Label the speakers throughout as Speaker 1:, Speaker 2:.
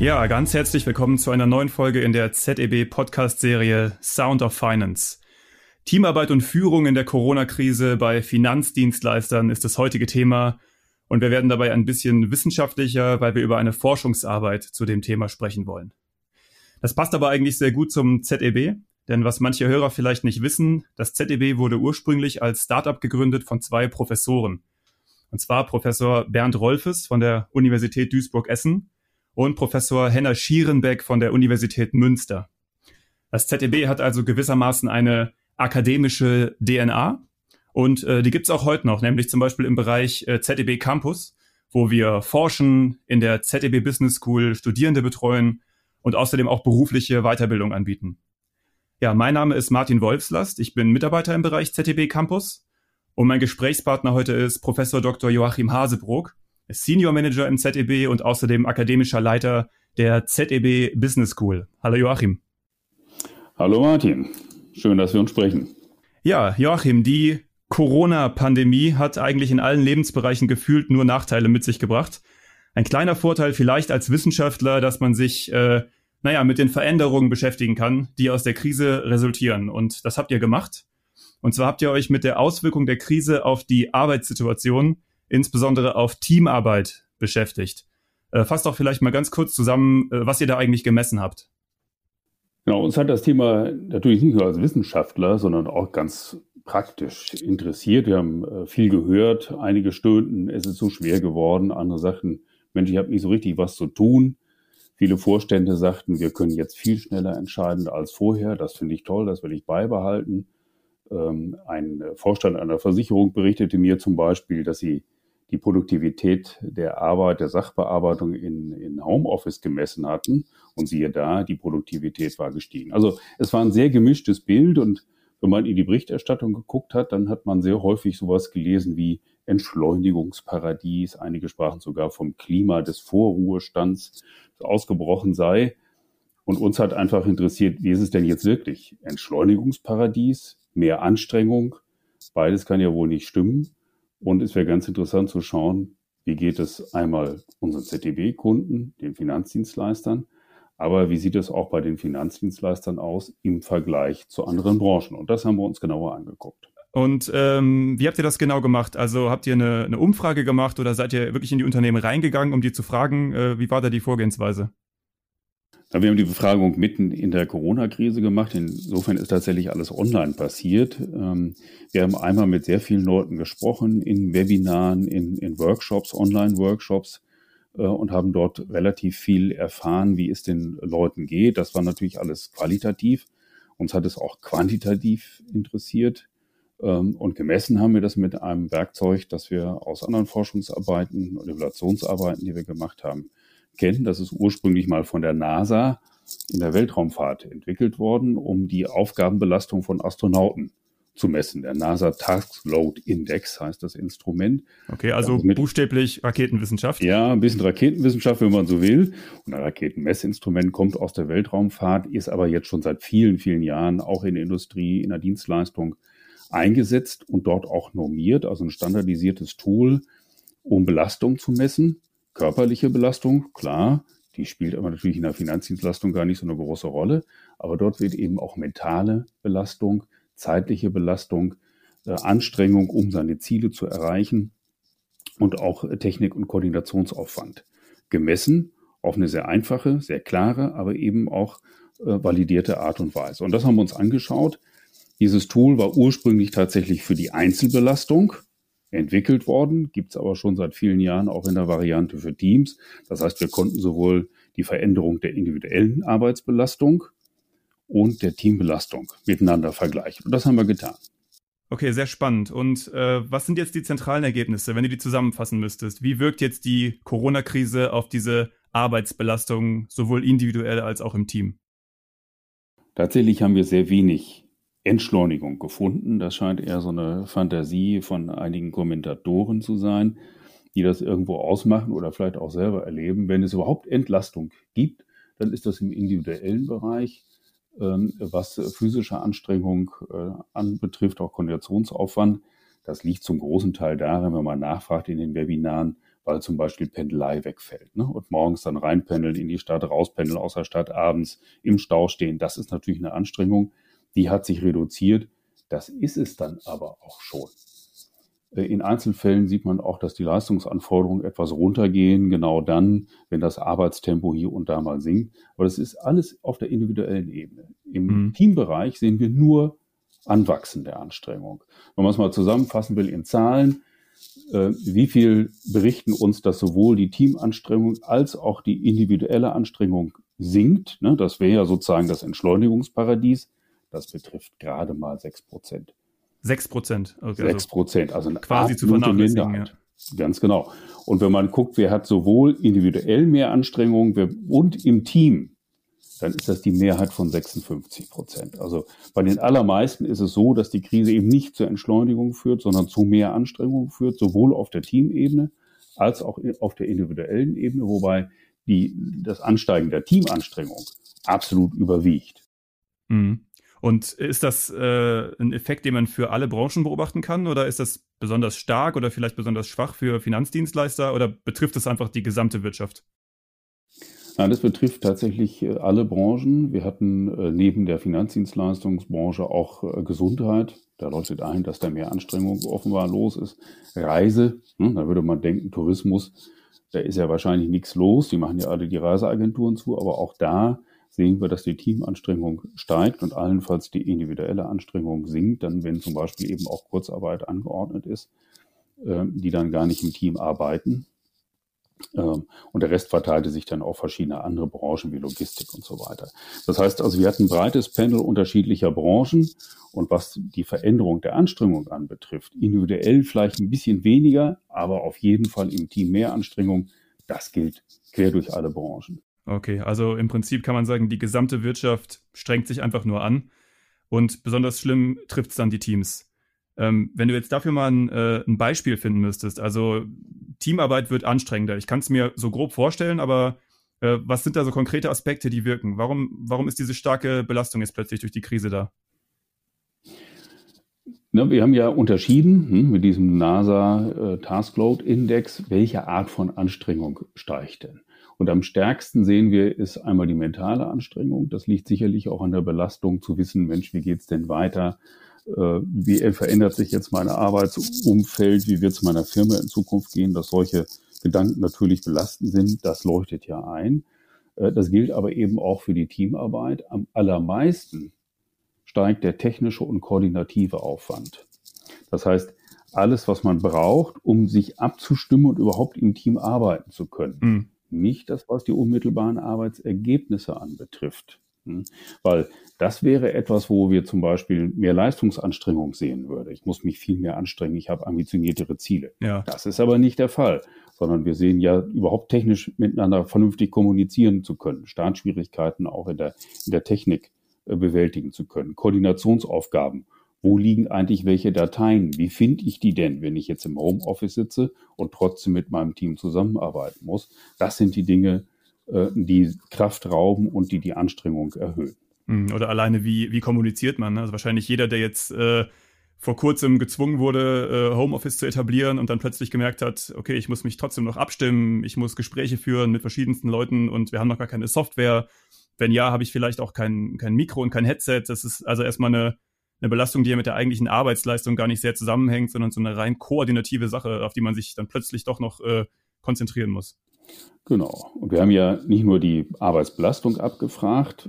Speaker 1: Ja, ganz herzlich willkommen zu einer neuen Folge in der ZEB Podcast-Serie Sound of Finance. Teamarbeit und Führung in der Corona-Krise bei Finanzdienstleistern ist das heutige Thema und wir werden dabei ein bisschen wissenschaftlicher, weil wir über eine Forschungsarbeit zu dem Thema sprechen wollen. Das passt aber eigentlich sehr gut zum ZEB, denn was manche Hörer vielleicht nicht wissen, das ZEB wurde ursprünglich als Startup gegründet von zwei Professoren. Und zwar Professor Bernd Rolfes von der Universität Duisburg-Essen und Professor Henner Schierenbeck von der Universität Münster. Das ZDB hat also gewissermaßen eine akademische DNA und äh, die gibt's auch heute noch, nämlich zum Beispiel im Bereich äh, ZDB Campus, wo wir forschen, in der ZDB Business School Studierende betreuen und außerdem auch berufliche Weiterbildung anbieten. Ja, mein Name ist Martin Wolfslast, ich bin Mitarbeiter im Bereich ZDB Campus und mein Gesprächspartner heute ist Professor Dr. Joachim Hasebrook Senior Manager im ZEB und außerdem akademischer Leiter der ZEB Business School. Hallo Joachim.
Speaker 2: Hallo Martin. Schön, dass wir uns sprechen.
Speaker 1: Ja, Joachim, die Corona-Pandemie hat eigentlich in allen Lebensbereichen gefühlt nur Nachteile mit sich gebracht. Ein kleiner Vorteil vielleicht als Wissenschaftler, dass man sich, äh, naja, mit den Veränderungen beschäftigen kann, die aus der Krise resultieren. Und das habt ihr gemacht. Und zwar habt ihr euch mit der Auswirkung der Krise auf die Arbeitssituation insbesondere auf Teamarbeit beschäftigt. Äh, fasst doch vielleicht mal ganz kurz zusammen, äh, was ihr da eigentlich gemessen habt.
Speaker 2: Genau, uns hat das Thema natürlich nicht nur als Wissenschaftler, sondern auch ganz praktisch interessiert. Wir haben äh, viel gehört, einige stöhnten, es ist so schwer geworden, andere sagten, Mensch, ich habe nicht so richtig was zu tun. Viele Vorstände sagten, wir können jetzt viel schneller entscheiden als vorher. Das finde ich toll, das will ich beibehalten. Ähm, ein Vorstand einer Versicherung berichtete mir zum Beispiel, dass sie die Produktivität der Arbeit, der Sachbearbeitung in, in Homeoffice gemessen hatten. Und siehe da, die Produktivität war gestiegen. Also es war ein sehr gemischtes Bild und wenn man in die Berichterstattung geguckt hat, dann hat man sehr häufig sowas gelesen wie Entschleunigungsparadies. Einige sprachen sogar vom Klima des Vorruhestands, das ausgebrochen sei. Und uns hat einfach interessiert, wie ist es denn jetzt wirklich? Entschleunigungsparadies, mehr Anstrengung, beides kann ja wohl nicht stimmen. Und es wäre ganz interessant zu schauen, wie geht es einmal unseren ZDB-Kunden, den Finanzdienstleistern, aber wie sieht es auch bei den Finanzdienstleistern aus im Vergleich zu anderen Branchen? Und das haben wir uns genauer angeguckt.
Speaker 1: Und ähm, wie habt ihr das genau gemacht? Also habt ihr eine, eine, Umfrage gemacht oder seid ihr wirklich in die Unternehmen reingegangen, um die zu fragen, äh, wie war da die Vorgehensweise?
Speaker 2: Wir haben die Befragung mitten in der Corona-Krise gemacht. Insofern ist tatsächlich alles online passiert. Ähm, wir haben einmal mit sehr vielen Leuten gesprochen, in Webinaren, in, in Workshops, Online-Workshops äh, und haben dort relativ viel erfahren, wie es den Leuten geht. Das war natürlich alles qualitativ. Uns hat es auch quantitativ interessiert. Ähm, und gemessen haben wir das mit einem Werkzeug, das wir aus anderen Forschungsarbeiten und Evaluationsarbeiten, die wir gemacht haben, kennen. Das ist ursprünglich mal von der NASA in der Weltraumfahrt entwickelt worden, um die Aufgabenbelastung von Astronauten zu messen. Der NASA Task Load Index heißt das Instrument.
Speaker 1: Okay, also mit, buchstäblich Raketenwissenschaft.
Speaker 2: Ja, ein bisschen Raketenwissenschaft, wenn man so will. Und ein Raketenmessinstrument kommt aus der Weltraumfahrt, ist aber jetzt schon seit vielen, vielen Jahren auch in der Industrie, in der Dienstleistung eingesetzt und dort auch normiert, also ein standardisiertes Tool, um Belastung zu messen körperliche Belastung, klar, die spielt aber natürlich in der Finanzdienstleistung gar nicht so eine große Rolle, aber dort wird eben auch mentale Belastung, zeitliche Belastung, äh, Anstrengung, um seine Ziele zu erreichen und auch Technik- und Koordinationsaufwand gemessen auf eine sehr einfache, sehr klare, aber eben auch äh, validierte Art und Weise. Und das haben wir uns angeschaut. Dieses Tool war ursprünglich tatsächlich für die Einzelbelastung, entwickelt worden, gibt es aber schon seit vielen Jahren auch in der Variante für Teams. Das heißt, wir konnten sowohl die Veränderung der individuellen Arbeitsbelastung und der Teambelastung miteinander vergleichen. Und das haben wir getan.
Speaker 1: Okay, sehr spannend. Und äh, was sind jetzt die zentralen Ergebnisse, wenn du die zusammenfassen müsstest? Wie wirkt jetzt die Corona-Krise auf diese Arbeitsbelastung, sowohl individuell als auch im Team?
Speaker 2: Tatsächlich haben wir sehr wenig Entschleunigung gefunden. Das scheint eher so eine Fantasie von einigen Kommentatoren zu sein, die das irgendwo ausmachen oder vielleicht auch selber erleben. Wenn es überhaupt Entlastung gibt, dann ist das im individuellen Bereich, ähm, was physische Anstrengung äh, anbetrifft, auch Konditionsaufwand. Das liegt zum großen Teil darin, wenn man nachfragt in den Webinaren, weil zum Beispiel Pendelei wegfällt. Ne? Und morgens dann reinpendeln in die Stadt, rauspendeln aus der Stadt, abends im Stau stehen. Das ist natürlich eine Anstrengung, die hat sich reduziert. Das ist es dann aber auch schon. Äh, in Einzelfällen sieht man auch, dass die Leistungsanforderungen etwas runtergehen, genau dann, wenn das Arbeitstempo hier und da mal sinkt. Aber das ist alles auf der individuellen Ebene. Im mhm. Teambereich sehen wir nur Anwachsen der Anstrengung. Wenn man es mal zusammenfassen will in Zahlen, äh, wie viel berichten uns, dass sowohl die Teamanstrengung als auch die individuelle Anstrengung sinkt. Ne? Das wäre ja sozusagen das Entschleunigungsparadies. Das betrifft gerade mal sechs Prozent.
Speaker 1: Sechs Prozent.
Speaker 2: Okay, Sechs also Prozent, also eine
Speaker 1: quasi zu vernachlässigen. Ja.
Speaker 2: Ganz genau. Und wenn man guckt, wer hat sowohl individuell mehr Anstrengungen und im Team, dann ist das die Mehrheit von 56 Prozent. Also bei den allermeisten ist es so, dass die Krise eben nicht zur Entschleunigung führt, sondern zu mehr Anstrengung führt, sowohl auf der Teamebene als auch auf der individuellen Ebene, wobei die, das Ansteigen der Teamanstrengung absolut überwiegt.
Speaker 1: Mhm. Und ist das äh, ein Effekt, den man für alle Branchen beobachten kann oder ist das besonders stark oder vielleicht besonders schwach für Finanzdienstleister oder betrifft es einfach die gesamte Wirtschaft?
Speaker 2: Nein, das betrifft tatsächlich äh, alle Branchen. Wir hatten äh, neben der Finanzdienstleistungsbranche auch äh, Gesundheit. Da leuchtet ein, dass da mehr Anstrengung offenbar los ist. Reise, ne, da würde man denken, Tourismus, da ist ja wahrscheinlich nichts los. Die machen ja alle die Reiseagenturen zu, aber auch da sehen wir, dass die Teamanstrengung steigt und allenfalls die individuelle Anstrengung sinkt, dann wenn zum Beispiel eben auch Kurzarbeit angeordnet ist, äh, die dann gar nicht im Team arbeiten. Ähm, und der Rest verteilte sich dann auf verschiedene andere Branchen wie Logistik und so weiter. Das heißt also, wir hatten ein breites Panel unterschiedlicher Branchen und was die Veränderung der Anstrengung anbetrifft, individuell vielleicht ein bisschen weniger, aber auf jeden Fall im Team mehr Anstrengung, das gilt quer durch alle Branchen.
Speaker 1: Okay, also im Prinzip kann man sagen, die gesamte Wirtschaft strengt sich einfach nur an und besonders schlimm trifft es dann die Teams. Ähm, wenn du jetzt dafür mal ein, äh, ein, Beispiel finden müsstest, also Teamarbeit wird anstrengender. Ich kann es mir so grob vorstellen, aber äh, was sind da so konkrete Aspekte, die wirken? Warum, warum ist diese starke Belastung jetzt plötzlich durch die Krise da?
Speaker 2: Ne, wir haben ja unterschieden hm, mit diesem NASA äh, Taskload Index, welche Art von Anstrengung steigt denn? Und am stärksten sehen wir, ist einmal die mentale Anstrengung. Das liegt sicherlich auch an der Belastung zu wissen, Mensch, wie geht's denn weiter? Äh, wie verändert sich jetzt mein Arbeitsumfeld? Wie wird es meiner Firma in Zukunft gehen? Dass solche Gedanken natürlich belastend sind, das leuchtet ja ein. Äh, das gilt aber eben auch für die Teamarbeit. Am allermeisten steigt der technische und koordinative Aufwand. Das heißt, alles, was man braucht, um sich abzustimmen und überhaupt im Team arbeiten zu können. Mhm nicht das, was die unmittelbaren Arbeitsergebnisse anbetrifft. Hm? Weil das wäre etwas, wo wir zum Beispiel mehr Leistungsanstrengung sehen würden. Ich muss mich viel mehr anstrengen, ich habe ambitioniertere Ziele. Ja. Das ist aber nicht der Fall, sondern wir sehen ja überhaupt technisch miteinander vernünftig kommunizieren zu können, Startschwierigkeiten auch in der, in der Technik äh, bewältigen zu können, Koordinationsaufgaben wo liegen eigentlich welche Dateien? Wie finde ich die denn, wenn ich jetzt im Homeoffice sitze und trotzdem mit meinem Team zusammenarbeiten muss? Das sind die Dinge, äh, die Kraft rauben und die die Anstrengung erhöhen.
Speaker 1: Hm, oder alleine, wie, wie kommuniziert man? Ne? Also wahrscheinlich jeder, der jetzt äh, vor kurzem gezwungen wurde, äh, Homeoffice zu etablieren und dann plötzlich gemerkt hat, okay, ich muss mich trotzdem noch abstimmen, ich muss Gespräche führen mit verschiedensten Leuten und wir haben noch gar keine Software. Wenn ja, habe ich vielleicht auch kein, kein Mikro und kein Headset. Das ist also erstmal eine eine Belastung, die ja mit der eigentlichen Arbeitsleistung gar nicht sehr zusammenhängt, sondern so eine rein koordinative Sache, auf die man sich dann plötzlich doch noch äh, konzentrieren muss.
Speaker 2: Genau. Und wir haben ja nicht nur die Arbeitsbelastung abgefragt,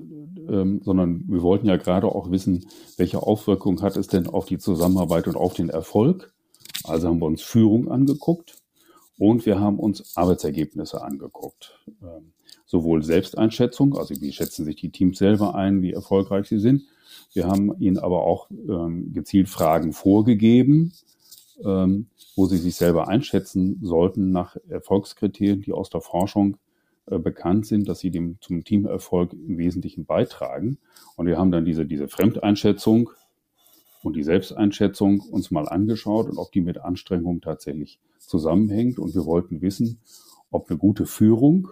Speaker 2: ähm, sondern wir wollten ja gerade auch wissen, welche Auswirkungen hat es denn auf die Zusammenarbeit und auf den Erfolg. Also haben wir uns Führung angeguckt und wir haben uns Arbeitsergebnisse angeguckt. Ähm, sowohl Selbsteinschätzung, also wie schätzen sich die Teams selber ein, wie erfolgreich sie sind, wir haben ihnen aber auch ähm, gezielt Fragen vorgegeben, ähm, wo sie sich selber einschätzen sollten nach Erfolgskriterien, die aus der Forschung äh, bekannt sind, dass sie dem zum Teamerfolg im Wesentlichen beitragen. Und wir haben dann diese, diese Fremdeinschätzung und die Selbsteinschätzung uns mal angeschaut und ob die mit Anstrengung tatsächlich zusammenhängt. Und wir wollten wissen, ob eine gute Führung,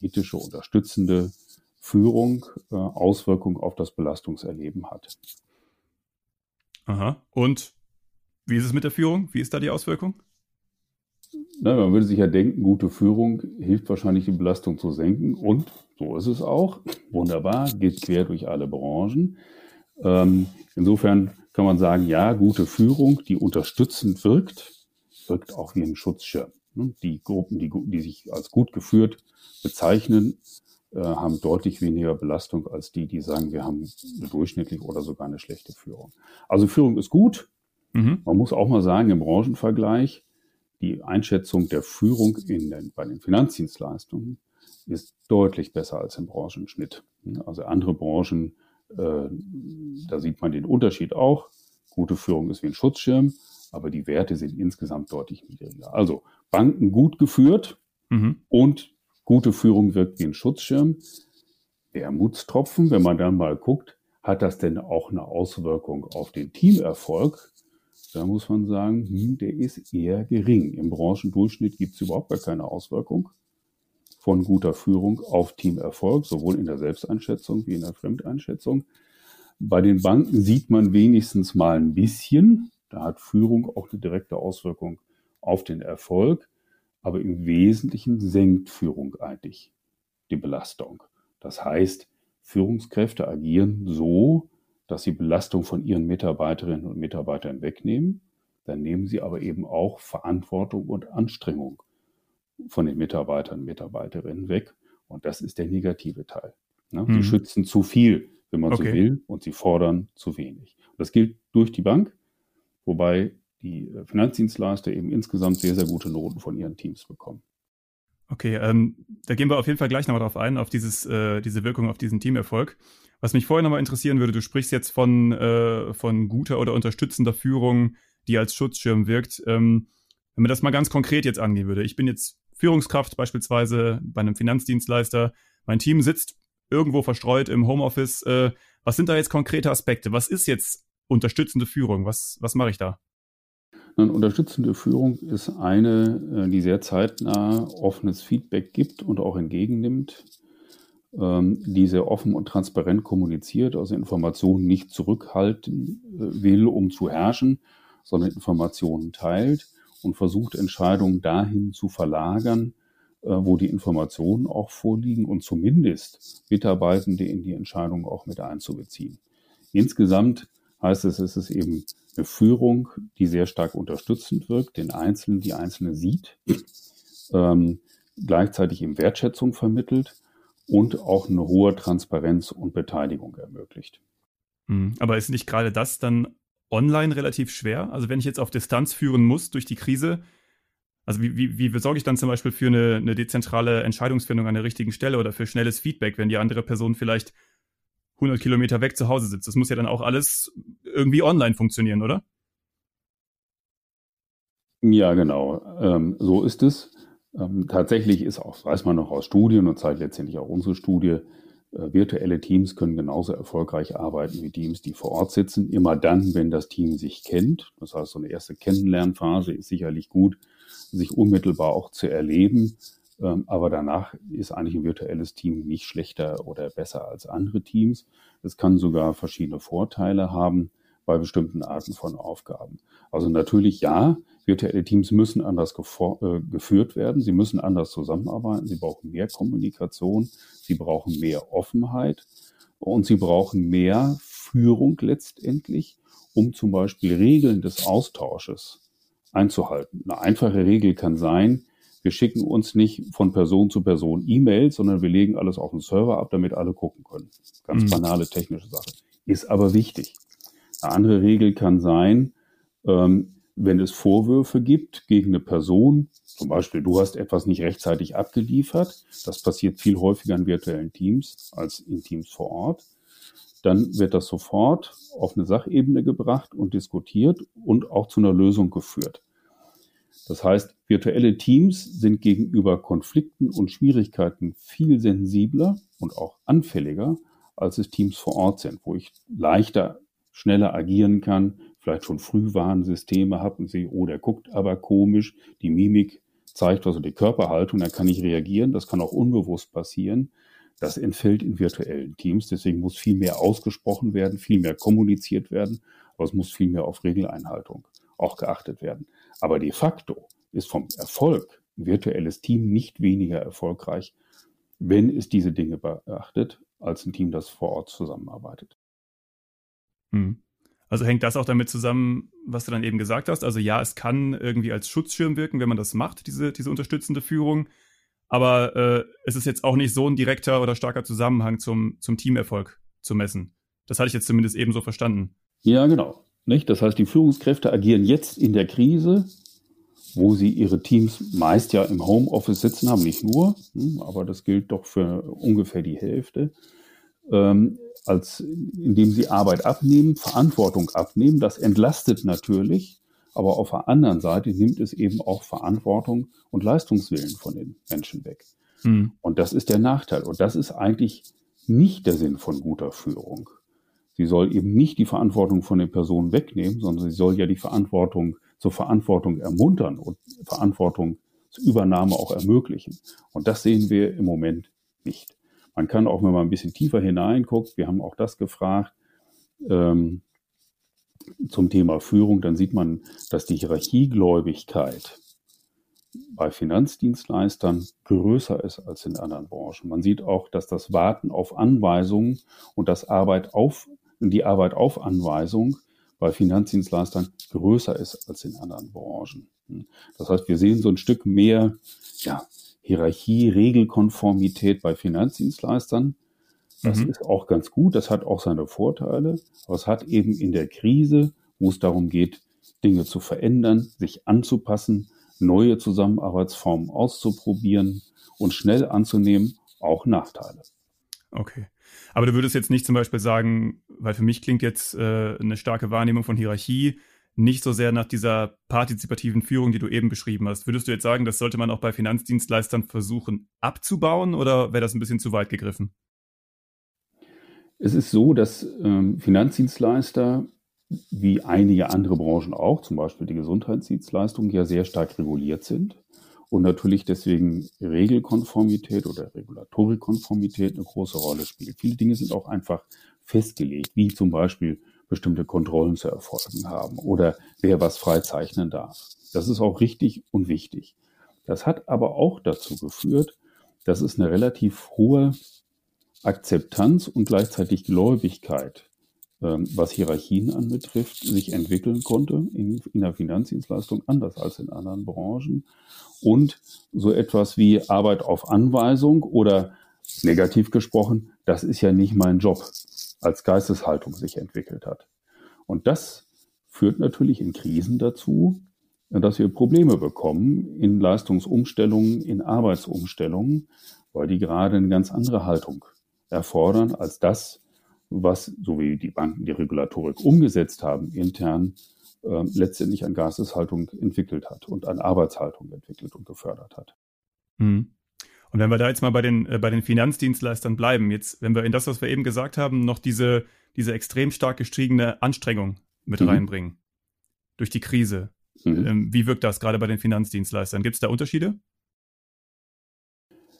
Speaker 2: ethische, unterstützende Führung äh, Auswirkungen auf das Belastungserleben hat.
Speaker 1: Aha. Und wie ist es mit der Führung? Wie ist da die Auswirkung?
Speaker 2: na, man würde sich ja denken, gute Führung hilft wahrscheinlich, die Belastung zu senken. Und so ist es auch. Wunderbar, geht quer durch alle Branchen. Ähm, insofern kann man sagen, ja, gute Führung, die unterstützend wirkt, wirkt auch wie ein Schutzschirm. Ne? Die Gruppen, die, die sich als gut geführt bezeichnen, haben deutlich weniger Belastung als die, die sagen, wir haben eine durchschnittliche oder sogar eine schlechte Führung. Also Führung ist gut. Mhm. Man muss auch mal sagen, im Branchenvergleich, die Einschätzung der Führung in den, bei den Finanzdienstleistungen ist deutlich besser als im Branchenschnitt. Also andere Branchen, äh, da sieht man den Unterschied auch. Gute Führung ist wie ein Schutzschirm, aber die Werte sind insgesamt deutlich niedriger. Also Banken gut geführt mhm. und gute Führung wirkt wie ein Schutzschirm. Wermutstropfen, wenn man dann mal guckt, hat das denn auch eine Auswirkung auf den Teamerfolg? Da muss man sagen, hm, der ist eher gering. Im Branchendurchschnitt gibt es überhaupt gar keine Auswirkung von guter Führung auf Teamerfolg, sowohl in der Selbsteinschätzung wie in der Fremdeinschätzung. Bei den Banken sieht man wenigstens mal ein bisschen. Da hat Führung auch eine direkte Auswirkung auf den Erfolg. Aber im Wesentlichen senkt Führung eigentlich die Belastung. Das heißt, Führungskräfte agieren so, dass sie Belastung von ihren Mitarbeiterinnen und Mitarbeitern wegnehmen. Dann nehmen sie aber eben auch Verantwortung und Anstrengung von den Mitarbeitern und Mitarbeiterinnen weg. Und das ist der negative Teil. Ne? Mhm. Sie schützen zu viel, wenn man okay. so will, und sie fordern zu wenig. Das gilt durch die Bank, wobei die äh, Finanzdienstleister eben insgesamt sehr, sehr gute Noten von ihren Teams bekommen.
Speaker 1: Okay, ähm, da gehen wir auf jeden Fall gleich nochmal drauf ein, auf dieses, äh, diese Wirkung auf diesen Teamerfolg. Was mich vorher nochmal interessieren würde, du sprichst jetzt von, äh, von guter oder unterstützender Führung, die als Schutzschirm wirkt. Ähm, wenn man das mal ganz konkret jetzt angehen würde. Ich bin jetzt Führungskraft beispielsweise bei einem Finanzdienstleister. Mein Team sitzt irgendwo verstreut im Homeoffice. Äh, was sind da jetzt konkrete Aspekte? Was ist jetzt unterstützende Führung? Was, was mache ich da?
Speaker 2: Eine unterstützende Führung ist eine, äh, die sehr zeitnah offenes Feedback gibt und auch entgegennimmt, ähm, die sehr offen und transparent kommuniziert, also Informationen nicht zurückhalten äh, will, um zu herrschen, sondern Informationen teilt und versucht, Entscheidungen dahin zu verlagern, äh, wo die Informationen auch vorliegen und zumindest Mitarbeitende in die Entscheidung auch mit einzubeziehen. Insgesamt heißt es, es ist eben eine Führung, die sehr stark unterstützend wirkt, den Einzelnen, die Einzelne sieht, ähm, gleichzeitig eben Wertschätzung vermittelt und auch eine hohe Transparenz und Beteiligung ermöglicht.
Speaker 1: Hm, aber ist nicht gerade das dann online relativ schwer? Also wenn ich jetzt auf Distanz führen muss durch die Krise, also wie, wie, wie sorge ich dann zum Beispiel für eine, eine dezentrale Entscheidungsfindung an der richtigen Stelle oder für schnelles Feedback, wenn die andere Person vielleicht 100 Kilometer weg zu Hause sitzt? Das muss ja dann auch alles irgendwie online funktionieren, oder?
Speaker 2: Ja, genau. Ähm, so ist es. Ähm, tatsächlich ist auch, weiß man noch aus Studien und zeigt letztendlich auch unsere Studie, äh, virtuelle Teams können genauso erfolgreich arbeiten wie Teams, die vor Ort sitzen. Immer dann, wenn das Team sich kennt. Das heißt, so eine erste Kennenlernphase ist sicherlich gut, sich unmittelbar auch zu erleben. Ähm, aber danach ist eigentlich ein virtuelles Team nicht schlechter oder besser als andere Teams. Es kann sogar verschiedene Vorteile haben bei bestimmten Arten von Aufgaben. Also natürlich ja, virtuelle Teams müssen anders äh, geführt werden, sie müssen anders zusammenarbeiten, sie brauchen mehr Kommunikation, sie brauchen mehr Offenheit und sie brauchen mehr Führung letztendlich, um zum Beispiel Regeln des Austausches einzuhalten. Eine einfache Regel kann sein, wir schicken uns nicht von Person zu Person E-Mails, sondern wir legen alles auf den Server ab, damit alle gucken können. Ganz mhm. banale technische Sache. Ist aber wichtig. Eine andere Regel kann sein, ähm, wenn es Vorwürfe gibt gegen eine Person, zum Beispiel du hast etwas nicht rechtzeitig abgeliefert, das passiert viel häufiger in virtuellen Teams als in Teams vor Ort, dann wird das sofort auf eine Sachebene gebracht und diskutiert und auch zu einer Lösung geführt. Das heißt, virtuelle Teams sind gegenüber Konflikten und Schwierigkeiten viel sensibler und auch anfälliger, als es Teams vor Ort sind, wo ich leichter, schneller agieren kann, vielleicht schon Frühwarnsysteme habe und sehe, oh, der guckt aber komisch, die Mimik zeigt also die Körperhaltung, da kann ich reagieren, das kann auch unbewusst passieren. Das entfällt in virtuellen Teams, deswegen muss viel mehr ausgesprochen werden, viel mehr kommuniziert werden, aber es muss viel mehr auf Regeleinhaltung auch geachtet werden. Aber de facto ist vom Erfolg ein virtuelles Team nicht weniger erfolgreich, wenn es diese Dinge beachtet, als ein Team, das vor Ort zusammenarbeitet.
Speaker 1: Hm. Also hängt das auch damit zusammen, was du dann eben gesagt hast? Also ja, es kann irgendwie als Schutzschirm wirken, wenn man das macht, diese, diese unterstützende Führung. Aber äh, es ist jetzt auch nicht so ein direkter oder starker Zusammenhang zum, zum Teamerfolg zu messen. Das hatte ich jetzt zumindest eben so verstanden.
Speaker 2: Ja, genau. Nicht? Das heißt, die Führungskräfte agieren jetzt in der Krise, wo sie ihre Teams meist ja im Homeoffice sitzen haben, nicht nur, hm, aber das gilt doch für ungefähr die Hälfte ähm, als indem sie Arbeit abnehmen, Verantwortung abnehmen. Das entlastet natürlich, aber auf der anderen Seite nimmt es eben auch Verantwortung und Leistungswillen von den Menschen weg. Mhm. Und das ist der Nachteil. Und das ist eigentlich nicht der Sinn von guter Führung. Sie soll eben nicht die Verantwortung von den Personen wegnehmen, sondern sie soll ja die Verantwortung zur Verantwortung ermuntern und Verantwortungsübernahme auch ermöglichen. Und das sehen wir im Moment nicht. Man kann auch, wenn man ein bisschen tiefer hineinguckt, wir haben auch das gefragt, ähm, zum Thema Führung, dann sieht man, dass die Hierarchiegläubigkeit bei Finanzdienstleistern größer ist als in anderen Branchen. Man sieht auch, dass das Warten auf Anweisungen und das Arbeit auf, die Arbeit auf Anweisung bei Finanzdienstleistern größer ist als in anderen Branchen. Das heißt, wir sehen so ein Stück mehr ja, Hierarchie, Regelkonformität bei Finanzdienstleistern. Das mhm. ist auch ganz gut, das hat auch seine Vorteile, aber es hat eben in der Krise, wo es darum geht, Dinge zu verändern, sich anzupassen, neue Zusammenarbeitsformen auszuprobieren und schnell anzunehmen, auch Nachteile.
Speaker 1: Okay. Aber du würdest jetzt nicht zum Beispiel sagen, weil für mich klingt jetzt äh, eine starke Wahrnehmung von Hierarchie nicht so sehr nach dieser partizipativen Führung, die du eben beschrieben hast. Würdest du jetzt sagen, das sollte man auch bei Finanzdienstleistern versuchen abzubauen oder wäre das ein bisschen zu weit gegriffen?
Speaker 2: Es ist so, dass ähm, Finanzdienstleister wie einige andere Branchen auch, zum Beispiel die Gesundheitsdienstleistungen, ja sehr stark reguliert sind und natürlich deswegen Regelkonformität oder Regulatorikkonformität eine große Rolle spielt. Viele Dinge sind auch einfach festgelegt, wie zum Beispiel bestimmte Kontrollen zu erfolgen haben oder wer was freizeichnen darf. Das ist auch richtig und wichtig. Das hat aber auch dazu geführt, dass es eine relativ hohe Akzeptanz und gleichzeitig Gläubigkeit, was Hierarchien anbetrifft, sich entwickeln konnte in, in der Finanzdienstleistung, anders als in anderen Branchen. Und so etwas wie Arbeit auf Anweisung oder negativ gesprochen, das ist ja nicht mein Job als Geisteshaltung sich entwickelt hat. Und das führt natürlich in Krisen dazu, dass wir Probleme bekommen in Leistungsumstellungen, in Arbeitsumstellungen, weil die gerade eine ganz andere Haltung erfordern als das, was, so wie die Banken die Regulatorik umgesetzt haben, intern äh, letztendlich an Geisteshaltung entwickelt hat und an Arbeitshaltung entwickelt und gefördert hat.
Speaker 1: Mhm. Und wenn wir da jetzt mal bei den, äh, bei den Finanzdienstleistern bleiben, jetzt, wenn wir in das, was wir eben gesagt haben, noch diese, diese extrem stark gestiegene Anstrengung mit mhm. reinbringen durch die Krise. Mhm. Ähm, wie wirkt das gerade bei den Finanzdienstleistern? Gibt es da Unterschiede?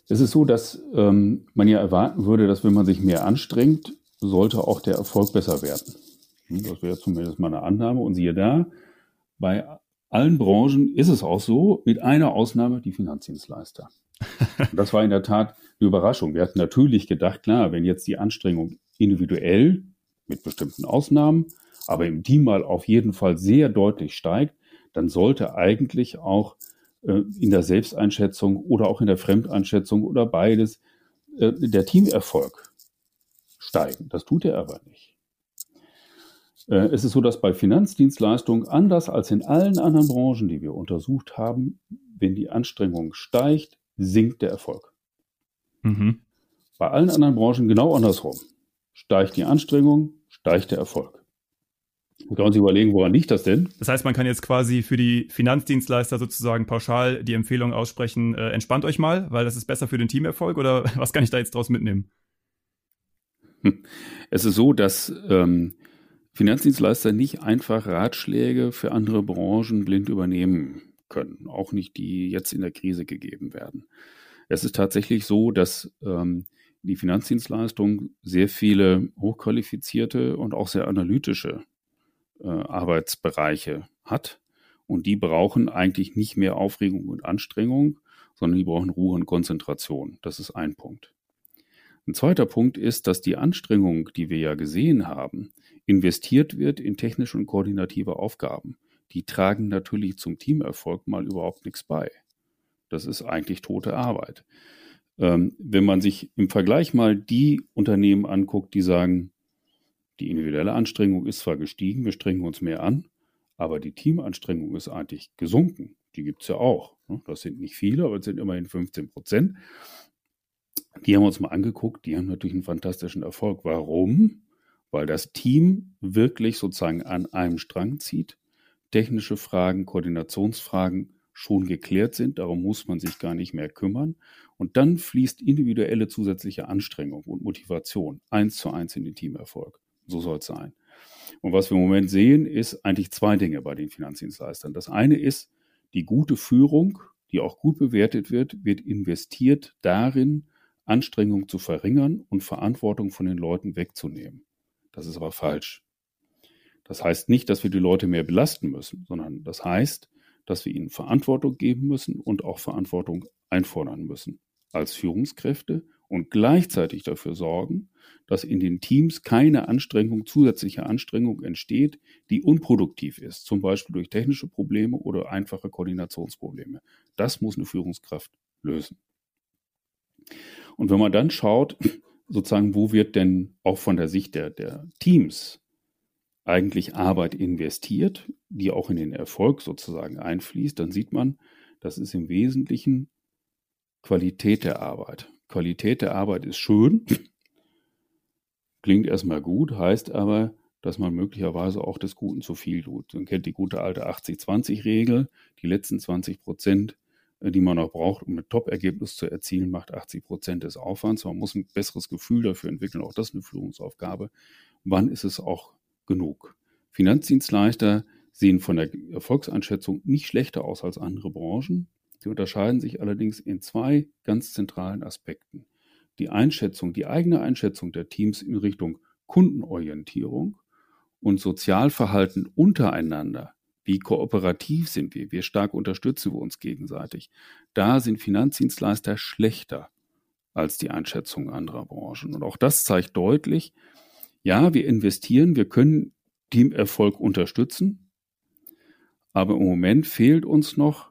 Speaker 2: Es ist so, dass ähm, man ja erwarten würde, dass wenn man sich mehr anstrengt, sollte auch der Erfolg besser werden. Hm, das wäre zumindest mal eine Annahme. Und siehe da, bei allen Branchen ist es auch so, mit einer Ausnahme die Finanzdienstleister. das war in der Tat eine Überraschung. Wir hatten natürlich gedacht, klar, wenn jetzt die Anstrengung individuell mit bestimmten Ausnahmen, aber im Team mal auf jeden Fall sehr deutlich steigt, dann sollte eigentlich auch äh, in der Selbsteinschätzung oder auch in der Fremdeinschätzung oder beides äh, der Teamerfolg steigen. Das tut er aber nicht. Äh, es ist so, dass bei Finanzdienstleistungen anders als in allen anderen Branchen, die wir untersucht haben, wenn die Anstrengung steigt, sinkt der Erfolg. Mhm. Bei allen anderen Branchen genau andersrum. Steigt die Anstrengung, steigt der Erfolg. Wir können uns überlegen, woran liegt das denn?
Speaker 1: Das heißt, man kann jetzt quasi für die Finanzdienstleister sozusagen pauschal die Empfehlung aussprechen, äh, entspannt euch mal, weil das ist besser für den Teamerfolg oder was kann ich da jetzt draus mitnehmen?
Speaker 2: Es ist so, dass ähm, Finanzdienstleister nicht einfach Ratschläge für andere Branchen blind übernehmen können, auch nicht die jetzt in der Krise gegeben werden. Es ist tatsächlich so, dass ähm, die Finanzdienstleistung sehr viele hochqualifizierte und auch sehr analytische äh, Arbeitsbereiche hat Und die brauchen eigentlich nicht mehr Aufregung und Anstrengung, sondern die brauchen Ruhe und Konzentration. Das ist ein Punkt. Ein zweiter Punkt ist, dass die Anstrengung, die wir ja gesehen haben, investiert wird in technische und koordinative Aufgaben. Die tragen natürlich zum Teamerfolg mal überhaupt nichts bei. Das ist eigentlich tote Arbeit. Ähm, wenn man sich im Vergleich mal die Unternehmen anguckt, die sagen, die individuelle Anstrengung ist zwar gestiegen, wir strengen uns mehr an, aber die Teamanstrengung ist eigentlich gesunken. Die gibt es ja auch. Ne? Das sind nicht viele, aber es sind immerhin 15 Prozent. Die haben wir uns mal angeguckt, die haben natürlich einen fantastischen Erfolg. Warum? Weil das Team wirklich sozusagen an einem Strang zieht, technische Fragen, Koordinationsfragen schon geklärt sind, darum muss man sich gar nicht mehr kümmern. Und dann fließt individuelle zusätzliche Anstrengung und Motivation eins zu eins in den Teamerfolg. So soll es sein. Und was wir im Moment sehen, ist eigentlich zwei Dinge bei den Finanzdienstleistern. Das eine ist, die gute Führung, die auch gut bewertet wird, wird investiert darin, Anstrengung zu verringern und Verantwortung von den Leuten wegzunehmen. Das ist aber falsch. Das heißt nicht, dass wir die Leute mehr belasten müssen, sondern das heißt, dass wir ihnen Verantwortung geben müssen und auch Verantwortung einfordern müssen als Führungskräfte und gleichzeitig dafür sorgen, dass in den Teams keine Anstrengung, zusätzliche Anstrengung entsteht, die unproduktiv ist, zum Beispiel durch technische Probleme oder einfache Koordinationsprobleme. Das muss eine Führungskraft lösen. Und wenn man dann schaut, sozusagen, wo wird denn auch von der Sicht der, der Teams eigentlich Arbeit investiert, die auch in den Erfolg sozusagen einfließt, dann sieht man, das ist im Wesentlichen Qualität der Arbeit. Qualität der Arbeit ist schön, klingt erstmal gut, heißt aber, dass man möglicherweise auch des Guten zu viel tut. Man kennt die gute alte 80-20-Regel, die letzten 20 Prozent, die man noch braucht, um ein Top-Ergebnis zu erzielen, macht 80 Prozent des Aufwands. Man muss ein besseres Gefühl dafür entwickeln, auch das ist eine Führungsaufgabe. Wann ist es auch genug. Finanzdienstleister sehen von der Erfolgseinschätzung nicht schlechter aus als andere Branchen. Sie unterscheiden sich allerdings in zwei ganz zentralen Aspekten. Die Einschätzung, die eigene Einschätzung der Teams in Richtung Kundenorientierung und Sozialverhalten untereinander. Wie kooperativ sind wir? Wie stark unterstützen wir uns gegenseitig? Da sind Finanzdienstleister schlechter als die Einschätzung anderer Branchen. Und auch das zeigt deutlich, ja, wir investieren, wir können Teamerfolg unterstützen, aber im Moment fehlt uns noch,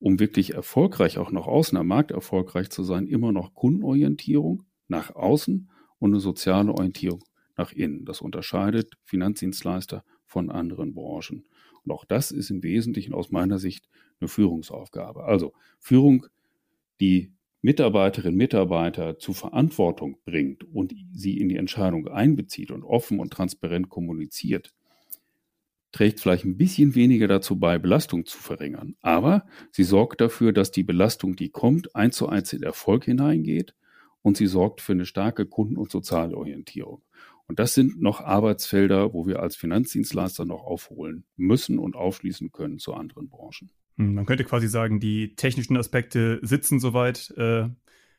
Speaker 2: um wirklich erfolgreich, auch nach außen am Markt erfolgreich zu sein, immer noch Kundenorientierung nach außen und eine soziale Orientierung nach innen. Das unterscheidet Finanzdienstleister von anderen Branchen. Und auch das ist im Wesentlichen aus meiner Sicht eine Führungsaufgabe. Also Führung, die Mitarbeiterinnen und Mitarbeiter zu Verantwortung bringt und sie in die Entscheidung einbezieht und offen und transparent kommuniziert, trägt vielleicht ein bisschen weniger dazu bei, Belastung zu verringern. Aber sie sorgt dafür, dass die Belastung, die kommt, eins zu eins in Erfolg hineingeht und sie sorgt für eine starke Kunden- und soziale Orientierung. Und das sind noch Arbeitsfelder, wo wir als Finanzdienstleister noch aufholen müssen und aufschließen können zu anderen Branchen.
Speaker 1: Hm, man könnte quasi sagen, die technischen Aspekte sitzen soweit. Äh,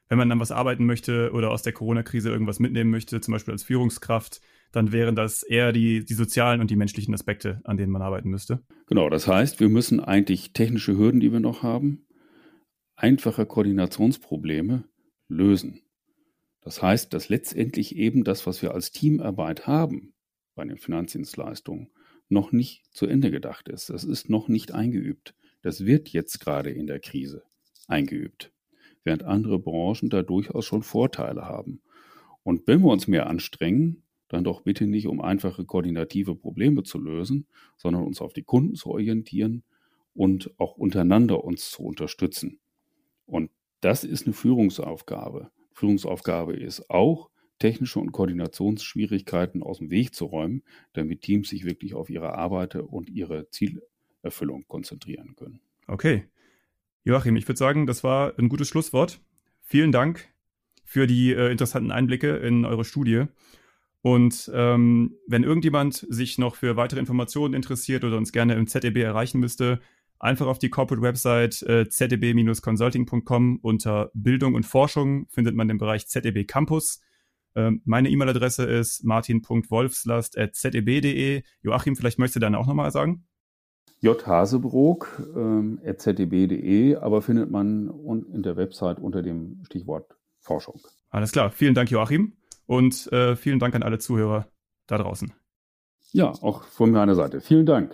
Speaker 1: wenn man dann was arbeiten möchte oder aus der Corona-Krise irgendwas mitnehmen möchte, zum Beispiel als Führungskraft, dann wären das eher die, die sozialen und die menschlichen Aspekte, an denen man arbeiten müsste.
Speaker 2: Genau, das heißt, wir müssen eigentlich technische Hürden, die wir noch haben, einfache Koordinationsprobleme lösen. Das heißt, dass letztendlich eben das, was wir als Teamarbeit haben bei den Finanzdienstleistungen, noch nicht zu Ende gedacht ist. Das ist noch nicht eingeübt. Das wird jetzt gerade in der Krise eingeübt, während andere Branchen da durchaus schon Vorteile haben. Und wenn wir uns mehr anstrengen, dann doch bitte nicht, um einfache koordinative Probleme zu lösen, sondern uns auf die Kunden zu orientieren und auch untereinander uns zu unterstützen. Und das ist eine Führungsaufgabe. Führungsaufgabe ist auch, technische und Koordinationsschwierigkeiten aus dem Weg zu räumen, damit Teams sich wirklich auf ihre Arbeit und ihre Ziele Erfüllung konzentrieren können.
Speaker 1: Okay. Joachim, ich würde sagen, das war ein gutes Schlusswort. Vielen Dank für die äh, interessanten Einblicke in eure Studie. Und ähm, wenn irgendjemand sich noch für weitere Informationen interessiert oder uns gerne im ZDB erreichen müsste, einfach auf die Corporate Website äh, zdb-consulting.com unter Bildung und Forschung findet man den Bereich ZDB Campus. Ähm, meine E-Mail-Adresse ist martin.wolfslast.zeb.de. Joachim, vielleicht möchtest du dann auch nochmal sagen?
Speaker 2: jhasebrook, ähm, ztb.de, aber findet man in der Website unter dem Stichwort Forschung.
Speaker 1: Alles klar. Vielen Dank, Joachim. Und äh, vielen Dank an alle Zuhörer da draußen.
Speaker 2: Ja, auch von meiner Seite. Vielen Dank.